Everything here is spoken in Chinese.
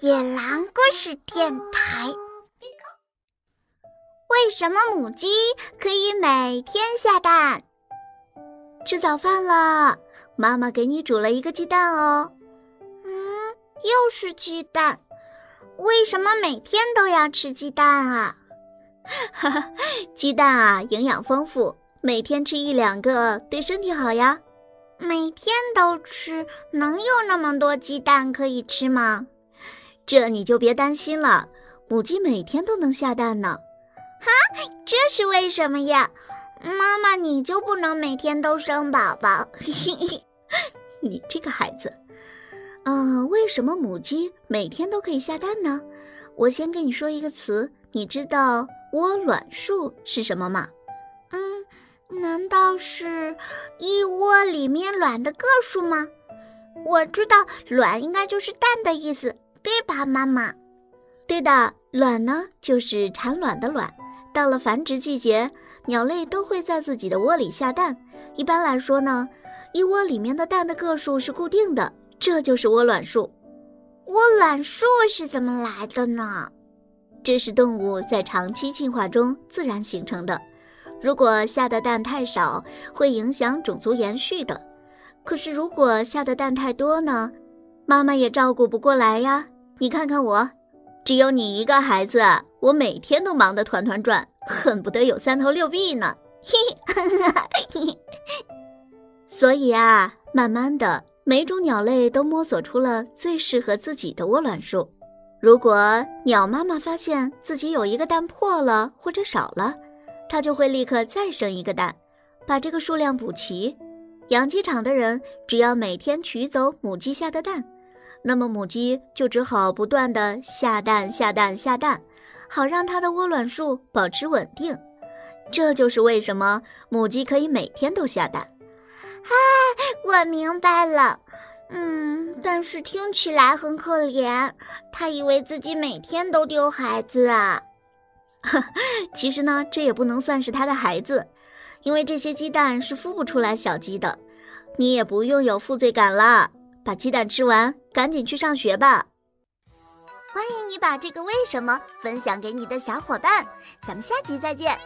野狼故事电台。为什么母鸡可以每天下蛋？吃早饭了，妈妈给你煮了一个鸡蛋哦。嗯，又是鸡蛋。为什么每天都要吃鸡蛋啊？哈哈，鸡蛋啊，营养丰富，每天吃一两个对身体好呀。每天都吃，能有那么多鸡蛋可以吃吗？这你就别担心了，母鸡每天都能下蛋呢。哈，这是为什么呀？妈妈，你就不能每天都生宝宝？嘿嘿嘿你这个孩子，嗯，为什么母鸡每天都可以下蛋呢？我先跟你说一个词，你知道窝卵数是什么吗？嗯难道是一窝里面卵的个数吗？我知道卵应该就是蛋的意思，对吧，妈妈？对的，卵呢就是产卵的卵。到了繁殖季节，鸟类都会在自己的窝里下蛋。一般来说呢，一窝里面的蛋的个数是固定的，这就是窝卵数。窝卵数是怎么来的呢？这是动物在长期进化中自然形成的。如果下的蛋太少，会影响种族延续的。可是如果下的蛋太多呢？妈妈也照顾不过来呀。你看看我，只有你一个孩子，我每天都忙得团团转，恨不得有三头六臂呢。嘿嘿，所以啊，慢慢的，每种鸟类都摸索出了最适合自己的窝卵数。如果鸟妈妈发现自己有一个蛋破了或者少了，它就会立刻再生一个蛋，把这个数量补齐。养鸡场的人只要每天取走母鸡下的蛋，那么母鸡就只好不断的下蛋、下蛋、下蛋，好让它的窝卵数保持稳定。这就是为什么母鸡可以每天都下蛋。啊，我明白了。嗯，但是听起来很可怜，它以为自己每天都丢孩子啊。其实呢，这也不能算是他的孩子，因为这些鸡蛋是孵不出来小鸡的。你也不用有负罪感了，把鸡蛋吃完，赶紧去上学吧。欢迎你把这个为什么分享给你的小伙伴，咱们下集再见。